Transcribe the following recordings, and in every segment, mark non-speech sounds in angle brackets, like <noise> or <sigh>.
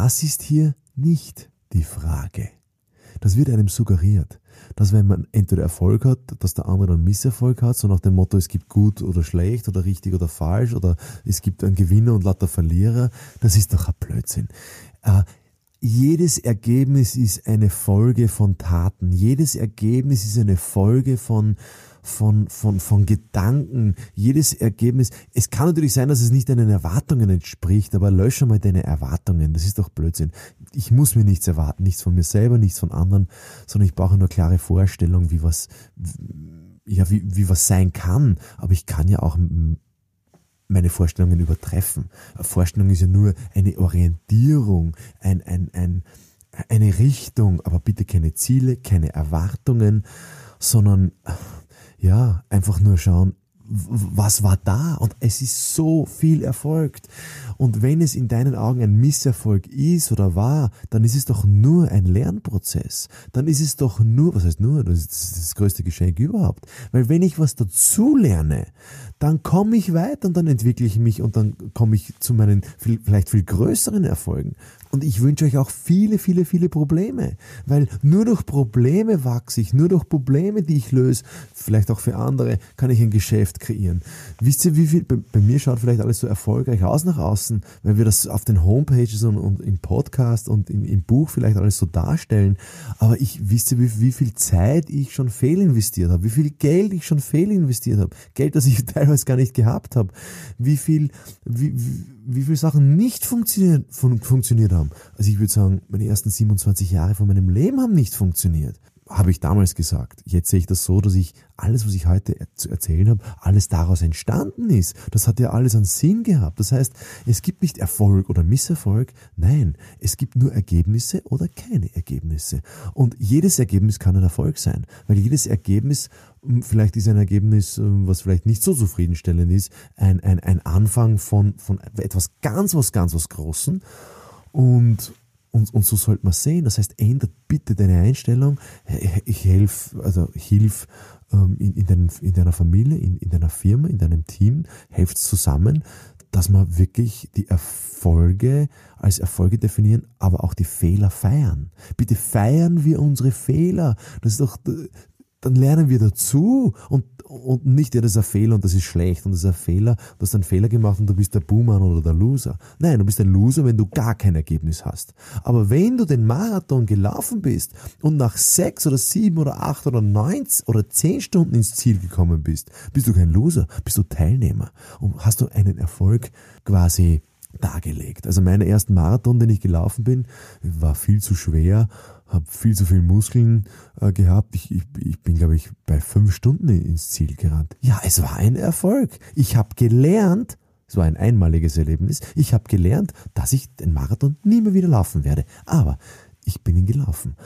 Das ist hier nicht die Frage. Das wird einem suggeriert, dass wenn man entweder Erfolg hat, dass der andere dann Misserfolg hat, so nach dem Motto, es gibt gut oder schlecht oder richtig oder falsch oder es gibt einen Gewinner und lauter Verlierer. Das ist doch ein Blödsinn. Äh, jedes Ergebnis ist eine Folge von Taten. Jedes Ergebnis ist eine Folge von, von, von, von Gedanken. Jedes Ergebnis. Es kann natürlich sein, dass es nicht deinen Erwartungen entspricht, aber lösche mal deine Erwartungen. Das ist doch Blödsinn. Ich muss mir nichts erwarten. Nichts von mir selber, nichts von anderen, sondern ich brauche nur klare Vorstellungen, wie was, ja, wie, wie was sein kann. Aber ich kann ja auch meine Vorstellungen übertreffen. Eine Vorstellung ist ja nur eine Orientierung, ein, ein, ein, eine Richtung, aber bitte keine Ziele, keine Erwartungen, sondern ja, einfach nur schauen, was war da? Und es ist so viel erfolgt. Und wenn es in deinen Augen ein Misserfolg ist oder war, dann ist es doch nur ein Lernprozess. Dann ist es doch nur, was heißt nur, das ist das größte Geschenk überhaupt. Weil wenn ich was dazu lerne, dann komme ich weiter und dann entwickle ich mich und dann komme ich zu meinen vielleicht viel größeren Erfolgen. Und ich wünsche euch auch viele, viele, viele Probleme. Weil nur durch Probleme wachse ich, nur durch Probleme, die ich löse, vielleicht auch für andere, kann ich ein Geschäft kreieren. Wisst ihr, wie viel, bei, bei mir schaut vielleicht alles so erfolgreich aus nach außen, weil wir das auf den Homepages und, und im Podcast und in, im Buch vielleicht alles so darstellen. Aber ich, wisst ihr, wie, wie viel Zeit ich schon fehlinvestiert habe, wie viel Geld ich schon fehlinvestiert habe. Geld, das ich <laughs> teilweise gar nicht gehabt habe. Wie viel, wie, wie wie viele Sachen nicht funktioniert, fun funktioniert haben. Also ich würde sagen, meine ersten 27 Jahre von meinem Leben haben nicht funktioniert. Habe ich damals gesagt. Jetzt sehe ich das so, dass ich alles, was ich heute zu erzählen habe, alles daraus entstanden ist. Das hat ja alles einen Sinn gehabt. Das heißt, es gibt nicht Erfolg oder Misserfolg. Nein, es gibt nur Ergebnisse oder keine Ergebnisse. Und jedes Ergebnis kann ein Erfolg sein, weil jedes Ergebnis vielleicht ist ein Ergebnis, ähm, was vielleicht nicht so zufriedenstellend ist, ein, ein, ein Anfang von, von etwas ganz, was ganz, was Großen. Und, und, und so sollte man sehen. Das heißt, ändert bitte deine Einstellung. Ich helfe, also hilf ähm, in, in, dein, in deiner Familie, in, in deiner Firma, in deinem Team, helft zusammen, dass man wirklich die Erfolge als Erfolge definieren, aber auch die Fehler feiern. Bitte feiern wir unsere Fehler. Das ist doch dann lernen wir dazu und, und nicht, ja, das ist ein Fehler und das ist schlecht und das ist ein Fehler, du hast einen Fehler gemacht und du bist der Boomer oder der Loser. Nein, du bist ein Loser, wenn du gar kein Ergebnis hast. Aber wenn du den Marathon gelaufen bist und nach sechs oder sieben oder acht oder neun oder zehn Stunden ins Ziel gekommen bist, bist du kein Loser, bist du Teilnehmer und hast du einen Erfolg quasi dargelegt. Also meinen ersten Marathon, den ich gelaufen bin, war viel zu schwer habe viel zu viel Muskeln äh, gehabt. Ich, ich, ich bin, glaube ich, bei fünf Stunden ins Ziel gerannt. Ja, es war ein Erfolg. Ich habe gelernt, es war ein einmaliges Erlebnis, ich habe gelernt, dass ich den Marathon nie mehr wieder laufen werde. Aber ich bin ihn gelaufen.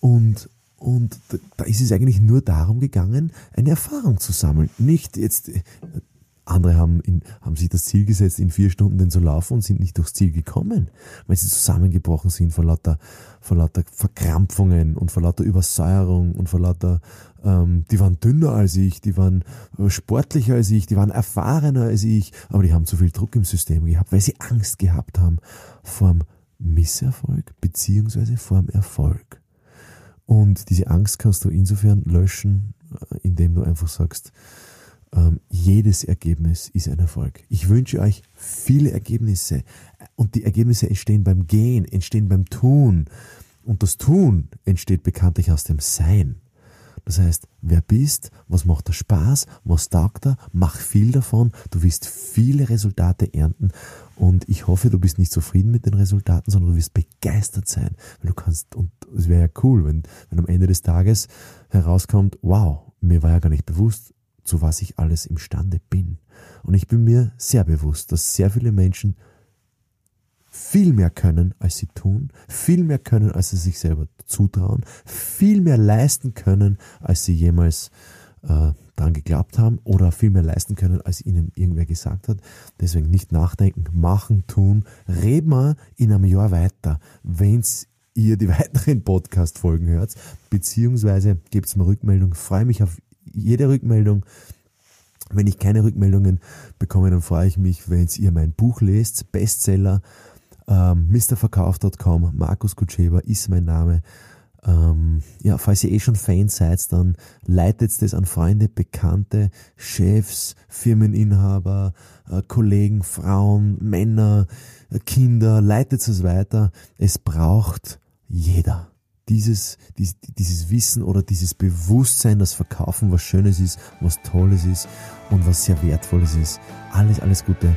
Und, und da ist es eigentlich nur darum gegangen, eine Erfahrung zu sammeln. Nicht jetzt andere haben, in, haben sich das Ziel gesetzt, in vier Stunden den zu laufen und sind nicht durchs Ziel gekommen, weil sie zusammengebrochen sind vor lauter, vor lauter Verkrampfungen und vor lauter Übersäuerung und vor lauter, ähm, die waren dünner als ich, die waren äh, sportlicher als ich, die waren erfahrener als ich, aber die haben zu viel Druck im System gehabt, weil sie Angst gehabt haben vorm Misserfolg beziehungsweise vorm Erfolg. Und diese Angst kannst du insofern löschen, äh, indem du einfach sagst, ähm, jedes Ergebnis ist ein Erfolg. Ich wünsche euch viele Ergebnisse. Und die Ergebnisse entstehen beim Gehen, entstehen beim Tun. Und das Tun entsteht bekanntlich aus dem Sein. Das heißt, wer bist, was macht dir Spaß, was taugt dir, mach viel davon, du wirst viele Resultate ernten. Und ich hoffe, du bist nicht zufrieden mit den Resultaten, sondern du wirst begeistert sein, weil du kannst, und es wäre ja cool, wenn, wenn am Ende des Tages herauskommt, wow, mir war ja gar nicht bewusst, zu was ich alles imstande bin. Und ich bin mir sehr bewusst, dass sehr viele Menschen viel mehr können, als sie tun, viel mehr können, als sie sich selber zutrauen, viel mehr leisten können, als sie jemals äh, daran geglaubt haben oder viel mehr leisten können, als ihnen irgendwer gesagt hat. Deswegen nicht nachdenken, machen, tun. Reden wir in einem Jahr weiter, wenn's ihr die <laughs> weiteren Podcast-Folgen hört, beziehungsweise gebt mir Rückmeldung. Freue mich auf jede Rückmeldung. Wenn ich keine Rückmeldungen bekomme, dann freue ich mich, wenn ihr mein Buch lest, Bestseller, ähm, mrverkauf.com, Markus Kutscheber ist mein Name. Ähm, ja, falls ihr eh schon Fans seid, dann leitet es an Freunde, Bekannte, Chefs, Firmeninhaber, äh, Kollegen, Frauen, Männer, äh, Kinder, leitet es weiter. Es braucht jeder. Dieses, dieses, dieses Wissen oder dieses Bewusstsein, dass Verkaufen was Schönes ist, was Tolles ist und was sehr Wertvolles ist. Alles, alles Gute